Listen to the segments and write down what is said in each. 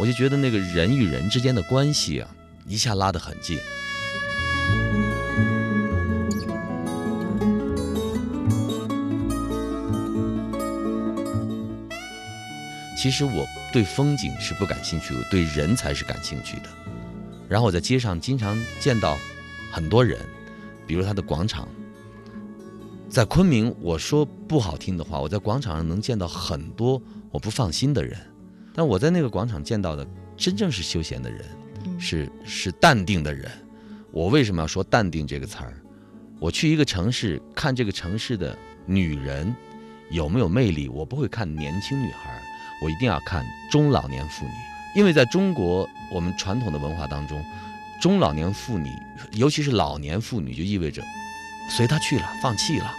我就觉得那个人与人之间的关系啊，一下拉得很近。其实我对风景是不感兴趣，我对人才是感兴趣的。然后我在街上经常见到很多人，比如他的广场，在昆明，我说不好听的话，我在广场上能见到很多我不放心的人，但我在那个广场见到的真正是休闲的人，是是淡定的人。我为什么要说淡定这个词儿？我去一个城市看这个城市的女人有没有魅力，我不会看年轻女孩。我一定要看中老年妇女，因为在中国我们传统的文化当中，中老年妇女，尤其是老年妇女，就意味着随他去了，放弃了。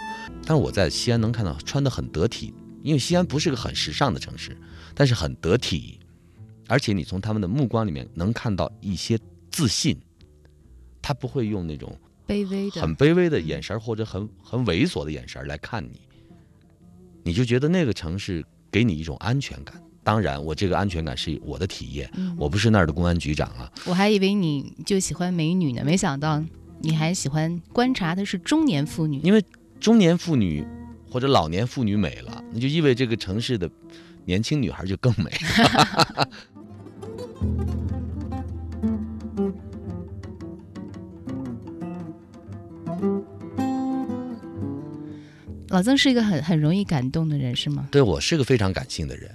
但是我在西安能看到穿得很得体，因为西安不是个很时尚的城市，但是很得体，而且你从他们的目光里面能看到一些自信，他不会用那种卑微的、很卑微的眼神或者很很猥琐的眼神来看你，你就觉得那个城市。给你一种安全感，当然，我这个安全感是我的体验，我不是那儿的公安局长啊。我还以为你就喜欢美女呢，没想到你还喜欢观察的是中年妇女。因为中年妇女或者老年妇女美了，那就意味这个城市的年轻女孩就更美。老曾是一个很很容易感动的人，是吗？对，我是个非常感性的人，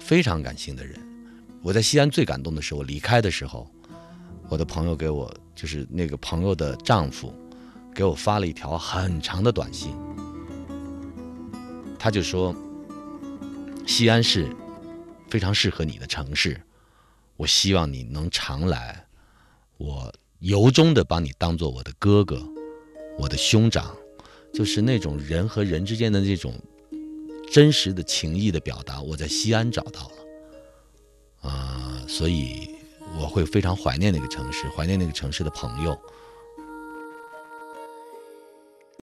非常感性的人。我在西安最感动的是，我离开的时候，我的朋友给我，就是那个朋友的丈夫，给我发了一条很长的短信。他就说：“西安是非常适合你的城市，我希望你能常来，我由衷的把你当做我的哥哥，我的兄长。”就是那种人和人之间的这种真实的情谊的表达，我在西安找到了，啊，所以我会非常怀念那个城市，怀念那个城市的朋友，